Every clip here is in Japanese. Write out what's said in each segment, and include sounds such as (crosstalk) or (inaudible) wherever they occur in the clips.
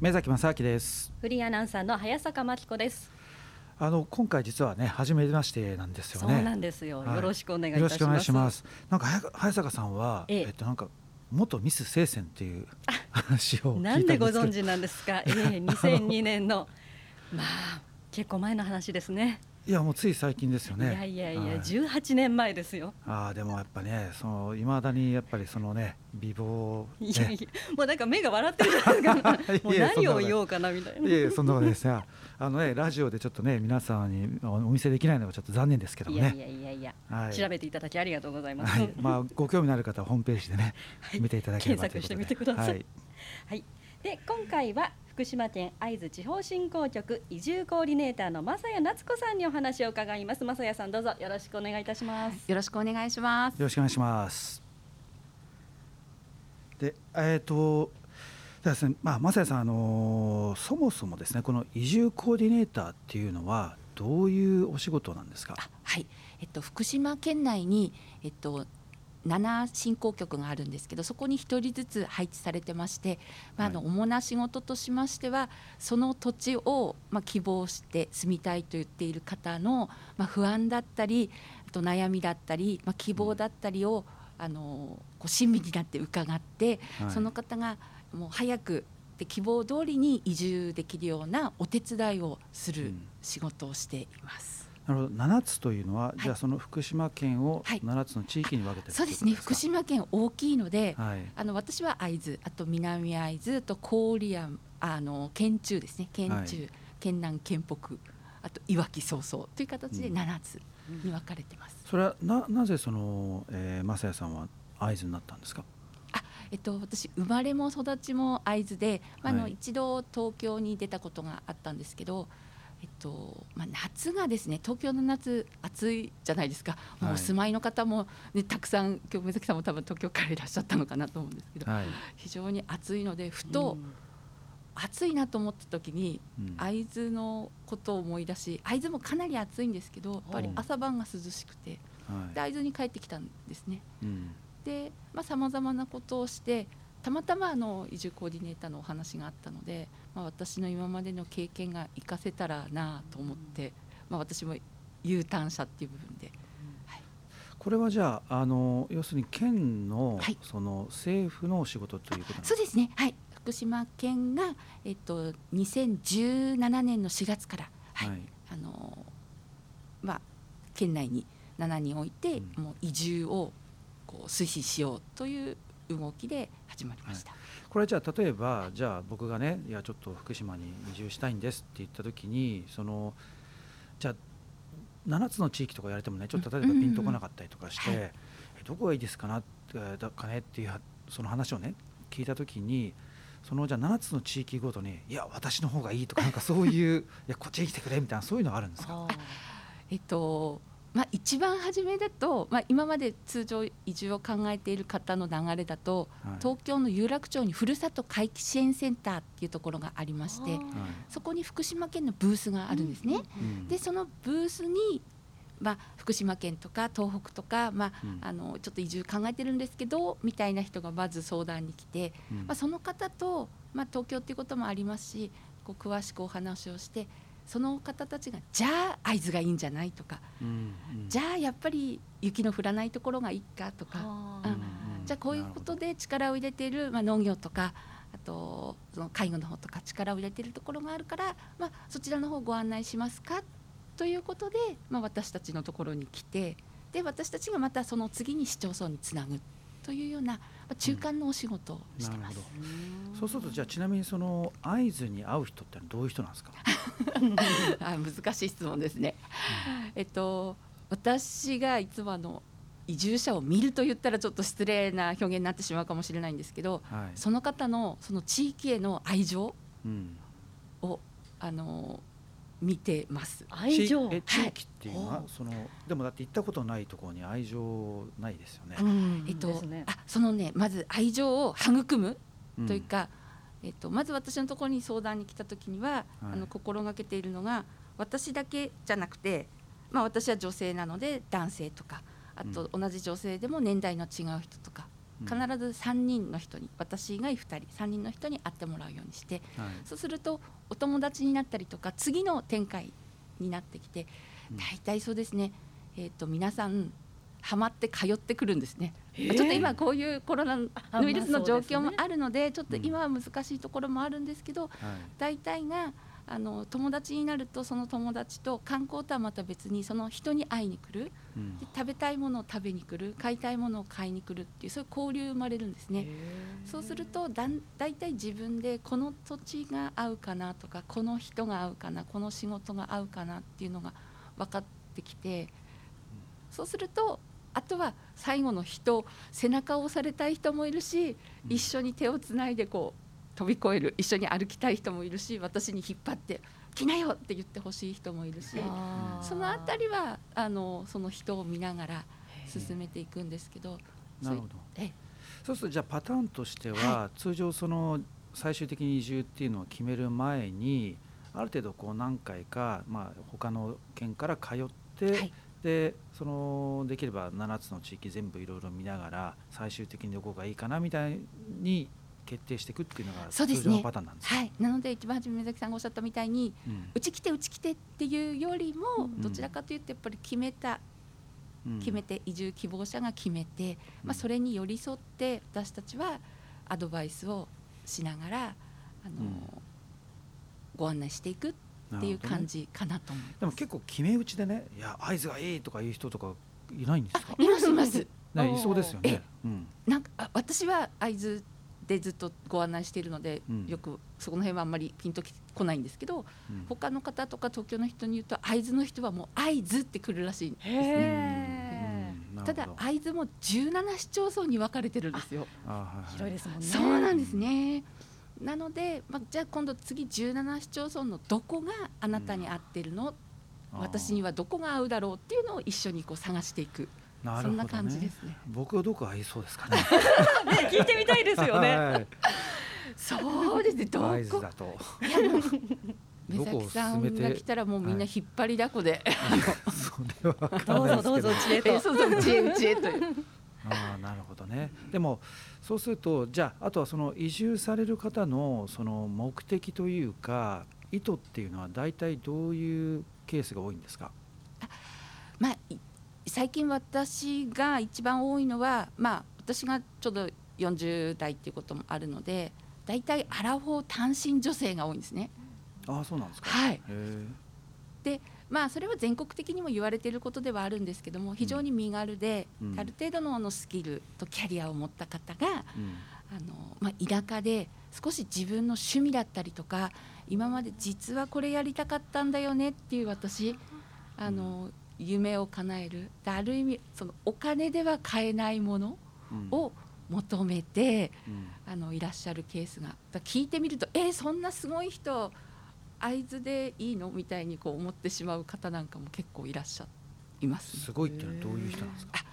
目崎正明です。フリーアナウンサーの早坂真紀子です。あの今回実はね初めましてなんですよね。そうなんですよ、はい、よろしくお願いいたします。よろしくお願いします。なんか早坂さんは、ええ。えっとなんか元ミス聖戦っていう話をなんでご存知なんですか、ええ、(laughs) 2002年のまあ結構前の話ですねいやもうつい最近ですよね。いやいやいや、はい、18年前ですよ。ああでもやっぱねその未だにやっぱりそのね美貌、ね、いやいやもうなんか目が笑ってるじゃないですか。(laughs) もう何を言おうかなみたいな。いやいやそんなことですよ。あのねラジオでちょっとね皆さんにお見せできないのがちょっと残念ですけどもね。いやいやいやはい、調べていただきありがとうございます。はい、まあご興味のある方はホームページでね、見ていただければ検索してみてください。はい、はい、で今回は福島県会津地方振興局移住コーディネーターの正谷夏子さんにお話を伺います。正谷さんどうぞよろしくお願いいたします。よろしくお願いします。よろしくお願いします。でえっ、ー、とですね。まあ正谷さんあのそもそもですねこの移住コーディネーターっていうのはどういうお仕事なんですか？はい。えっと福島県内にえっと7振興局があるんですけどそこに1人ずつ配置されてまして、まあ、あの主な仕事としましてはその土地をまあ希望して住みたいと言っている方のまあ不安だったりあと悩みだったり、まあ、希望だったりをあのこう親身になって伺って、その方がもう早くで希望通りに移住できるようなお手伝いをする仕事をしています。なるほど。7つというのは、はい、じゃあその福島県を7つの地域に分けて、はい、そうですね。福島県大きいので、はい、あの私は会津あと南会津と郡山あの県中ですね。県中、県南県北あといわき早々という形で7つに分かれてます、うん、それはななぜその、えー、正也さんは会津になったんですか？あえっと、私生まれも育ちも会津で、まあ、あの一度東京に出たことがあったんですけどえっとまあ、夏がですね東京の夏暑いじゃないですか、もうお住まいの方も、ね、たくさん今日目崎さんも多分東京からいらっしゃったのかなと思うんですけど、はい、非常に暑いのでふと、暑いなと思った時に、会津のことを思い出し会津もかなり暑いんですけどやっぱり朝晩が涼しくて、で会津に帰ってきたんですね。うん、でさまざ、まなことをしてたまたまあの移住コーディネーターのお話があったので、まあ、私の今までの経験が生かせたらなと思って、まあ、私も U ターン者っていう部分で。はい、これはじゃああの要するに県の、はい、その政府のお仕事ということそうですね。はい。福島県が、えっと、2017年の4月から、はい、はい、あのまあ、県内に7において、うん、もう移住をこう推進しようという動きで始まりました、はい、これじゃあ例えばじゃあ僕がねいやちょっと福島に移住したいんですって言った時にそのじゃあ7つの地域とかやれてもねちょっと例えばピンとこなかったりとかして、うんうんうん、どこがいいですかなだかねっていうその話をね聞いた時にそのじゃあ7つの地域ごとにいや私の方がいいとかなんかそういう (laughs) いやこっちに来てくれみたいなそういうのがあるんですか？えっとまあ、一番初めだと、まあ、今まで通常移住を考えている方の流れだと、はい、東京の有楽町にふるさと回帰支援センターっていうところがありまして、そこに福島県のブースがあるんですね。うん、でそのブースにまあ、福島県とか東北とか、まあ、うん、あのちょっと移住考えてるんですけどみたいな人がまず相談に来て、うん、まあ、その方と、まあ、東京っていうこともありますしこう詳しくお話をしてその方たちがじゃあ会津がいいんじゃないとか、うんうん、じゃあやっぱり雪の降らないところがいいかとか、うん、じゃあこういうことで力を入れている、まあ、農業とかあとその介護の方とか力を入れているところがあるから、まあ、そちらの方ご案内しますかということで、まあ、私たちのところに来てで私たちがまたその次に市町村につなぐというような中間のお仕事をしてます。うん、そうするとじゃあちなみにその会津に会う人ってどういう人なんですか？(laughs) あ難しい質問ですね。うん、えっと私がいつもあの移住者を見ると言ったらちょっと失礼な表現になってしまうかもしれないんですけど、はい、その方のその地域への愛情を、うん、あの見てます。愛情。え地域っていうのは、はい、そのでもだって行ったことないところに愛情ないですよね。えっと、ね、あそのねまず愛情を育むというか、うん、えっとまず私のところに相談に来た時には、はい、あの心がけているのが私だけじゃなくて、まあ私は女性なので男性とか、あと同じ女性でも年代の違う人とか、必ず3人の人に、私以外2人3人の人に会ってもらうようにして、はい、そうするとお友達になったりとか次の展開になってきて、大体そうですね、えーと、皆さんハマって通ってくるんですね、ちょっと今こういうコロナウイルスの状況もあるのでちょっと今は難しいところもあるんですけど、大体があの友達になるとその友達と観光とはまた別にその人に会いに来る、うん、で食べたいものを食べに来る。買いたいものを買いに来るっていうそういう交流生まれるんですね。そうするとだんだいたい自分でこの土地が合うかなとかこの人が合うかなこの仕事が合うかなっていうのが分かってきて。そうするとあとは最後の人背中を押されたい人もいるし一緒に手をつないでこう飛び越える一緒に歩きたい人もいるし私に引っ張って「来なよ!」って言ってほしい人もいるしその辺りはあのその人を見ながら進めていくんですけど。なるほどそうするとじゃあパターンとしては、はい、通常その最終的に移住っていうのを決める前にある程度こう何回か、まあ、他の県から通って、はい、でそのできれば7つの地域全部いろいろ見ながら最終的にどこがいいかなみたいに決定していくっていうのが通常のパターンなんです、ね、はい、なので一番初め目崎さんがおっしゃったみたいに、うん、うち来てうち来てっていうよりも、どちらかというとやっぱり決めた、うん、決めて移住希望者が決めて、まあ、それに寄り添って私たちはアドバイスをしながらあの、ご案内していくっていう感じかなと思います、ね、でも結構決め打ちでねいや合図がいいとかいう人とかいないんですか？いますいます。ね、いそうですよね。うん、なんか私は会津でずっとご案内しているので、うん、よくそこの辺はあんまりピンとこないんですけど、うん、他の方とか東京の人に言うと会津の人はもう会津って来るらしいんです。ね。ただ会津も17市町村に分かれてるんですよ。広いですもんね。そうなんですね。なので、まあ、じゃあ今度次17市町村のどこがあなたに合ってるの、うん、私にはどこが合うだろうっていうのを一緒にこう探していく。なるほど、ね、そんな感じですね。僕はどこ合いそうですかね。(laughs) ね聞いてみたいですよね。はい、そうですね。どこ？だと。目崎さんが来たらもうみんな引っ張りだこで、はい、それはどうぞどうぞ知恵とそうそう知恵知恵というああなるほどねでもそうするとじゃああとはその移住される方のその目的というか意図っていうのは大体どういうケースが多いんですか？まあ最近私が一番多いのはまあ私がちょうど40代っていうこともあるので大体アラフォー単身女性が多いんですね。あそうなんですか、はい、でまあそれは全国的にも言われていることではあるんですけども非常に身軽で、うん、ある程度ののスキルとキャリアを持った方が、うん、あのまあ、田舎で少し自分の趣味だったりとか今まで実はこれやりたかったんだよねっていう私あの夢を叶える。ある意味そのお金では買えないものを求めて、うん、あのいらっしゃるケースが。聞いてみるとえー、そんなすごい人会津でいいの？みたいにこう思ってしまう方なんかも結構いらっしゃいます、ね、すごいっていうのはどういう人なんですか？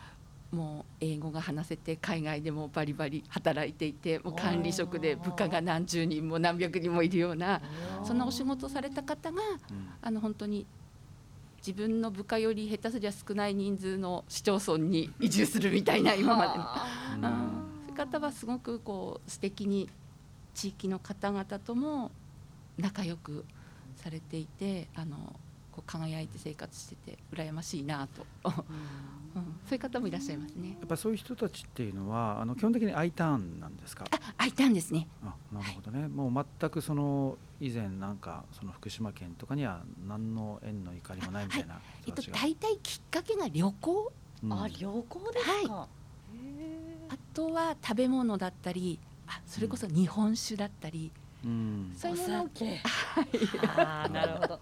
もう英語が話せて海外でもバリバリ働いていてもう管理職で部下が何十人も何百人もいるようなそんなお仕事された方が、うん、あの本当に自分の部下より下手すりゃ少ない人数の市町村に移住するみたいな今までの、うん、そういう方はすごくこう素敵に地域の方々とも仲良くされていてあの輝いて生活してて羨ましいなと、うん、そういう方もいらっしゃいますね。やっぱそういう人たちっていうのはあの基本的に I ターンなんですか？あ、I ターンですね。あ、なるほどね。はい、もう全くその以前なんかその福島県とかには何の縁の怒りもないみたいな、はい、えっと大体きっかけが旅行？うん、あ、旅行ですか？はい、あとは食べ物だったり、あ、それこそ日本酒だったり。うんうん、そういうのをあ (laughs) なるほど。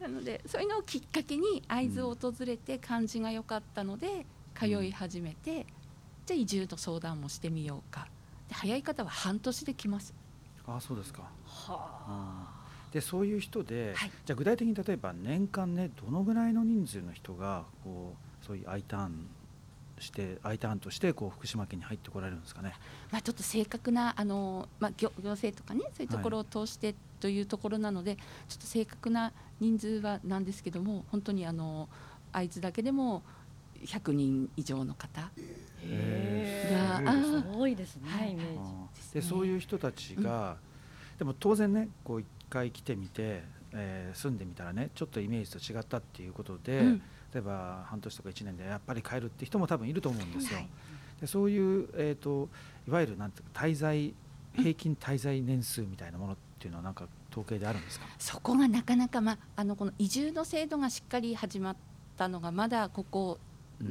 なのでそういうのをきっかけに会津を訪れて感じが良かったので通い始めて、じゃあ移住と相談もしてみようか。で早い方は半年で来ます。あそうですか。はあ。でそういう人で、はい、じゃあ具体的に例えば年間ねどのぐらいの人数の人がこうそういう I ターンして I ターンとしてこう福島県に入ってこられるんですかね。まあちょっと正確なあのまあ行行政とかねそういうところを通してというところなので、はい、ちょっと正確な人数はなんですけども本当にあの会津だけでも100人以上の方が多いですね、はい、イメージ。でそういう人たちが、うん、でも当然ねこう一回来てみて、えー、住んでみたらねちょっとイメージと違ったっていうことで、うん、例えば半年とか1年でやっぱり帰るって人も多分いると思うんですよ。はい、でそういう、えーと、いわゆるなんていうか滞在平均滞在年数みたいなものっていうのはなんか統計であるんですか？そこがなかなか、まあ、あのこの移住の制度がしっかり始まったのがまだここ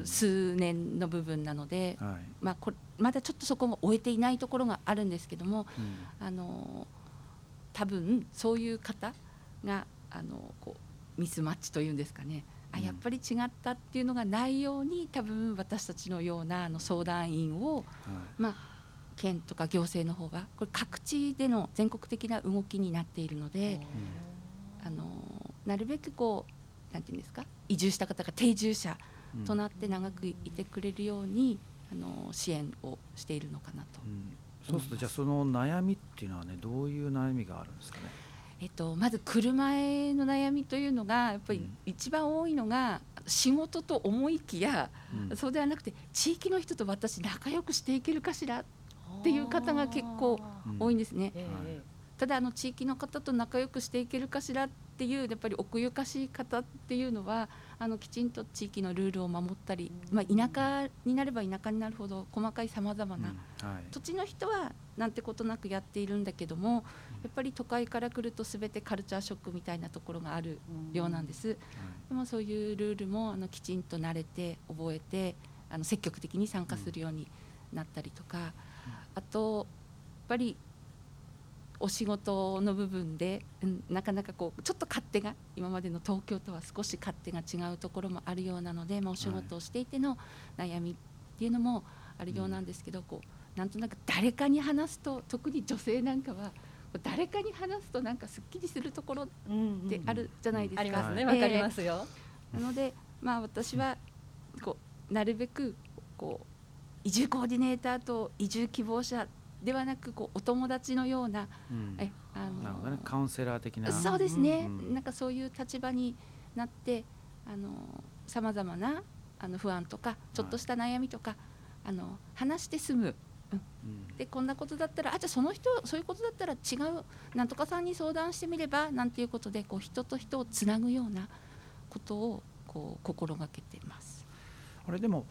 数年の部分なので、うんはい、まあ、こまだちょっとそこも終えていないところがあるんですけども、うん、あの多分そういう方があのこうミスマッチというんですかねあやっぱり違ったっていうのがないように多分私たちのようなあの相談員を、はい、まあ、県とか行政の方がこれ各地での全国的な動きになっているので、あのなるべくこうなんていうんですか移住した方が定住者となって長くいてくれるように、あの支援をしているのかなと、うん、そうするとじゃあその悩みっていうのはねどういう悩みがあるんですかね？えっと、まず車への悩みというのがやっぱり一番多いのが仕事と思いきや、うん、そうではなくて地域の人と私仲良くしていけるかしらっていう方が結構多いんですね。うん。ただあの地域の方と仲良くしていけるかしらっていうやっぱり奥ゆかしい方っていうのはあのきちんと地域のルールを守ったり、まあ、田舎になれば田舎になるほど細かいさまざまな、うんはい、土地の人はなんてことなくやっているんだけどもやっぱり都会から来ると全てカルチャーショックみたいなところがあるようなんです。でもそういうルールもあのきちんと慣れて覚えてあの積極的に参加するようになったりとか、あとやっぱりお仕事の部分で、うん、なかなかこうちょっと勝手が今までの東京とは少し勝手が違うところもあるようなので、まあ、お仕事をしていての悩みっていうのもあるようなんですけど、こうなんとなく誰かに話すと特に女性なんかは誰かに話すとなんかすっきりするところってあるじゃないですか。うんうん、ありますね。わかりますよ、えー、なので、まあ、私はこうなるべくこう移住コーディネーターと移住希望者ではなくこうお友達のような、うん、えあの、ね、カウンセラー的な。そうですね、うん、なんかそういう立場になってさまざまなあの不安とかちょっとした悩みとか、はい、あの話して済む、うん、でこんなことだったらあじゃあその人そういうことだったら違うなんとかさんに相談してみればなんていうことでこう人と人をつなぐようなことをこう心がけています。あれでも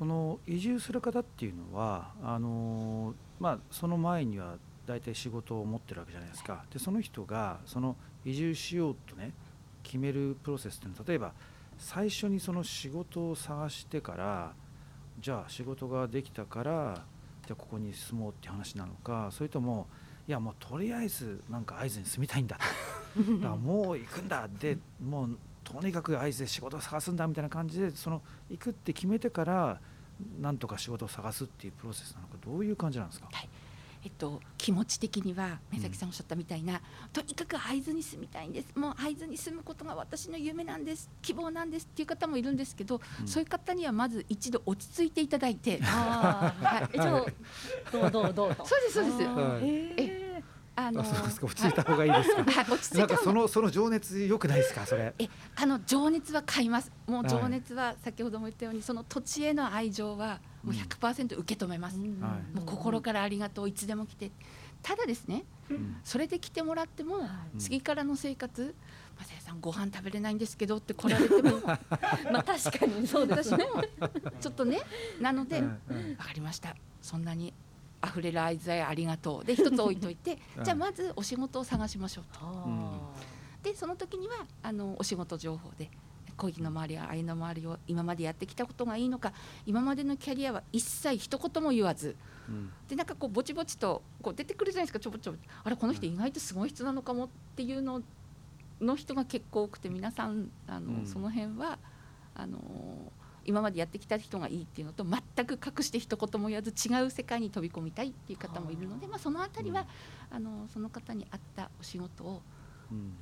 その移住する方っていうのはあのまあ、その前には大体仕事を持ってるわけじゃないですか。でその人がその移住しようとね決めるプロセスっていうのは例えば最初にその仕事を探してからじゃあ仕事ができたからじゃあここに住もうって話なのかそれともいやもうとりあえずなんか会津に住みたいんだだからもう行くんだでもうとにかく会津で仕事を探すんだみたいな感じでその行くって決めてからなんとか仕事を探すっていうプロセスなのかどういう感じなんですか、はい。えっと、気持ち的には目崎さんおっしゃったみたいな、うん、とにかく会津に住みたいんです。もう会津に住むことが私の夢なんです。希望なんですっていう方もいるんですけど、うん、そういう方にはまず一度落ち着いていただいて。あはい、どうどうどうそうですそうです。えあのそうですか。落ち着いた方がいいですか？はい、落ち着いたなんかそのその情熱良くないですか？それ。えあの情熱は買います。もう情熱は先ほども言ったようにその土地への愛情はもう100%受け止めます。うん、もう心からありがとういつでも来て。ただですね、うん、それで来てもらっても、次からの生活、まさやさんご飯食べれないんですけどって来られても (laughs) まあ確かにそうですね。(laughs) ちょっとねなので、わかりました。そんなに溢れる愛罪ありがとう。で一つ置いといて (laughs) じゃあまずお仕事を探しましょうと。でその時にはあのお仕事情報で恋の周りや愛の周りを今までやってきたことがいいのか今までのキャリアは一切一言も言わず、うん、でなんかこうぼちぼちとこう出てくるじゃないですか。ちょぼちょぼあれこの人意外とすごい人なのかもっていうのの人が結構多くて皆さんあの、うん、その辺はあの今までやってきた人がいいっていうのと全く隠して一言も言わず違う世界に飛び込みたいっていう方もいるので、まあ、その辺りは、うん、あのその方に合ったお仕事を、うん、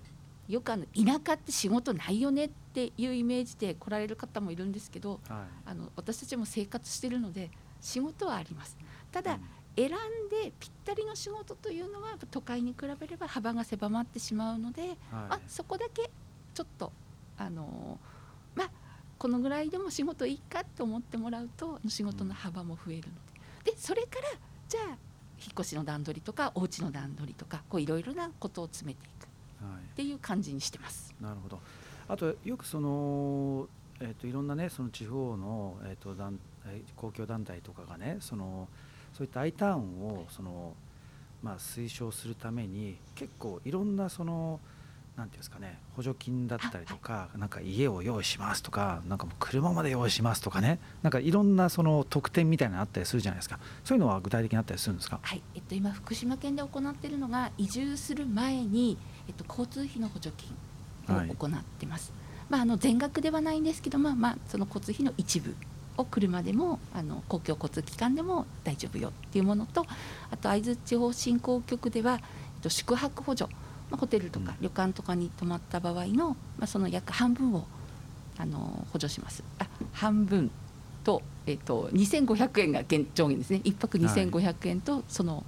よくあの田舎って仕事ないよねっていうイメージで来られる方もいるんですけど、はい、あの私たちも生活してるので仕事はあります。ただ、うん。選んでぴったりの仕事というのは都会に比べれば幅が狭まってしまうので、はい、あそこだけちょっとあのまあこのぐらいでも仕事いいかと思ってもらうと仕事の幅も増えるので。でそれからじゃあ引っ越しの段取りとかお家の段取りとかこういろいろなことを詰めていく。っていう感じにしてます。はい、なるほど。あとよくそのえーと、いろんなねその地方の、えーと、団公共団体とかがねそのそういった I ターンをその、まあ、推奨するために結構いろんなそのなんていうんですかね補助金だったりとか、なんか家を用意しますとかなんかもう車まで用意しますとかねなんかいろんなその特典みたいなのあったりするじゃないですか。そういうのは具体的にあったりするんですか、はい。えっと、今福島県で行っているのが移住する前に、えっと、交通費の補助金を行ってます。はいまあ、あの全額ではないんですけど、まあまあ、その交通費の一部を車でもあの公共交通機関でも大丈夫よっていうものとあと会津地方振興局では、えっと、宿泊補助、まあ、ホテルとか旅館とかに泊まった場合の、まあ、その約半分をあの補助します。あ半分と,、えっと、2500円が上限ですね。1泊2500円とその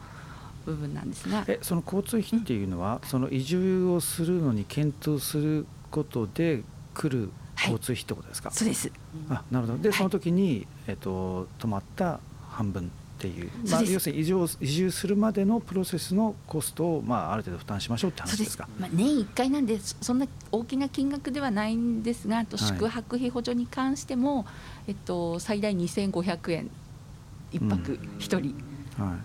部分なんですが、えその交通費っていうのは、うん、その移住をするのに検討することで来る交通費ってことですか、はい、そうです。あなるほど。でその時に、えっと、止まった半分っていう、まあ、要するに移住移住するまでのプロセスのコストを、まあ、ある程度負担しましょうって話ですか。まあ、年1回なんでそんな大きな金額ではないんですがと宿泊費補助に関しても、はい、えっと、最大2500円。1泊1人。うん、はい。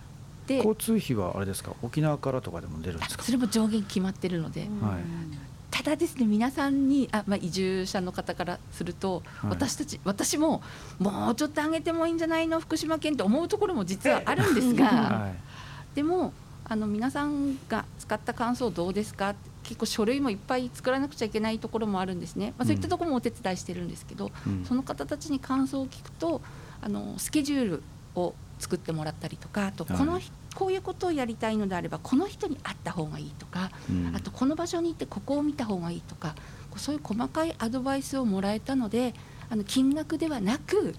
で交通費はあれですか？沖縄からとかでも出るんですか？それも上限決まってるので、はい、ただですね皆さんにあ、まあ、移住者の方からすると、はい、私たち私ももうちょっと上げてもいいんじゃないの？福島県って思うところも実はあるんですが、(laughs) はい、でもあの皆さんが使った感想どうですか？結構書類もいっぱい作らなくちゃいけないところもあるんですね、まあ、そういったところもお手伝いしてるんですけど、うん、その方たちに感想を聞くとあのスケジュールを作ってもらったりとかあとこの、はいこういうことをやりたいのであればこの人に会った方がいいとか、うん、あとこの場所に行ってここを見た方がいいとかそういう細かいアドバイスをもらえたのであの金額ではなく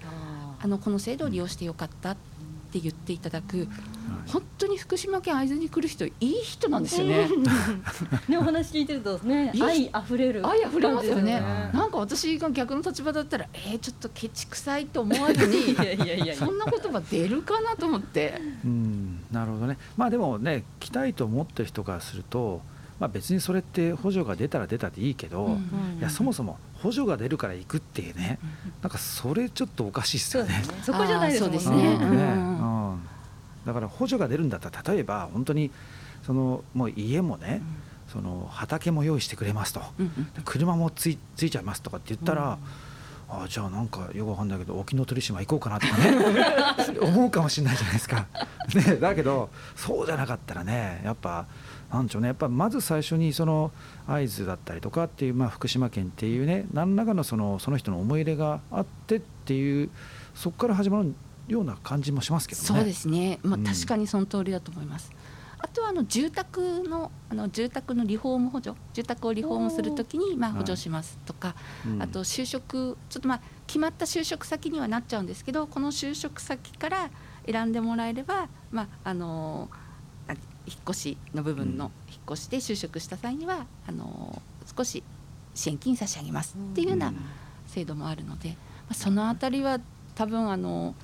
あのこの制度を利用してよかったって言っていただく、本当に福島県会津に来る人いい人なんですよね。(laughs) ねお話聞いてるとね愛あふれる愛あふれますよね。なんか私が逆の立場だったらえー、ちょっとケチくさいと思わずに (laughs) いやいやいや。そんな言葉出るかなと思って。うんなるほどね。まあでもね来たいと思ってる人からすると。まあ、別にそれって補助が出たら出たでいいけど、うんうんうん、いやそもそも補助が出るから行くっていうね、なんかそれちょっとおかしいですよね。そこじゃないですね。ね、うんだから補助が出るんだったら例えば本当にそのもう家もね、その畑も用意してくれますと、車もついついちゃいますとかって言ったら、ああじゃあなんかよくわかんないけど沖ノ鳥島行こうかなとかね (laughs) 思うかもしれないじゃないですか。(laughs) ね、だけどそうじゃなかったらねやっぱなんでしょうねやっぱまず最初にその会津だったりとかっていう、まあ、福島県っていうね何らかのそのその人の思い入れがあってっていうそこから始まるような感じもしますけどね。そうですね、まあ、確かにその通りだと思います。うん、あとはあの住宅のあの住宅のリフォーム補助住宅をリフォームするときにまあ補助しますとか、はいうん、あと就職ちょっとまあ決まった就職先にはなっちゃうんですけどこの就職先から選んでもらえれば、まああの引っ越しの部分の引っ越しで就職した際には、あの少し支援金差し上げますっていうような制度もあるので、まあ、そのあたりは多分あの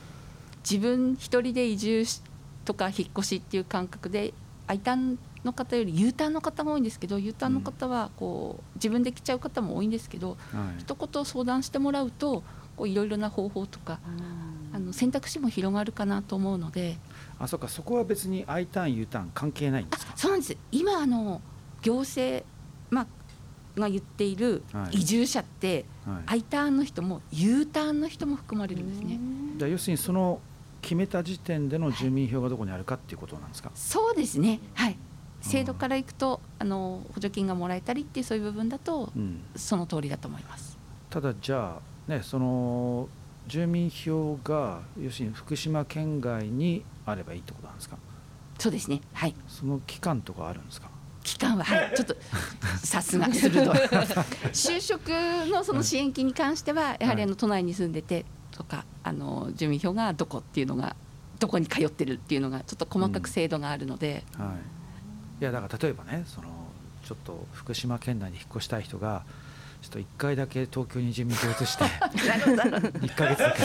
自分一人で移住とか引っ越しっていう感覚で I ターンの方より U ターンの方が多いんですけど U ターンの方はこう自分で来ちゃう方も多いんですけど、はい、一言相談してもらうといろいろな方法とか、あの選択肢も広がるかなと思うので。あそうか。そこは別に I ターン U ターン関係ないんですか？そうなんです。今あの行政、まあ、が言っている移住者って、はい、I ターンの人も U ターンの人も含まれるんですね。じゃ要するにその決めた時点での住民票がどこにあるかっていうことなんですか、はい、そうですね。はい。制度からいくとあの補助金がもらえたりっていうそういう部分だと、うん、その通りだと思います。ただじゃあねその住民票が要するに福島県外にあればいいってことなんですか？そうですね。はい。その期間とかあるんですか？期間は、はい、(laughs) ちょっとさすが鋭い。就職のその支援金に関してはやはりあの都内に住んでてとかあの住民票がどこっていうのがどこに通ってるっていうのがちょっと細かく制度があるので、うん、はい、いやだから例えばねそのちょっと福島県内に引っ越したい人がちょっと1回だけ東京に住民票移して (laughs) 1か月だけ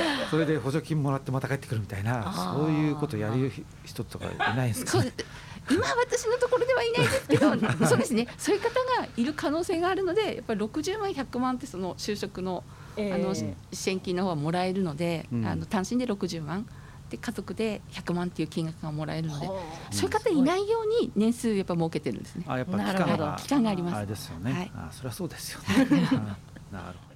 (laughs) それで補助金もらってまた帰ってくるみたいなそういうことやる人とかいないんですか、ね、今私のところではいないですけど (laughs) そうですねそういう方がいる可能性があるのでやっぱり60万100万ってその就職の,、あの支援金の方はもらえるので、うん、あの単身で60万。で家族で100万っていう金額がもらえるので、そういう方いないように年数やっぱ設けてるんですね。あやっぱ期間が期間があります。あれですよね。はい、あそれはそうですよね。(laughs) (laughs) なるほど。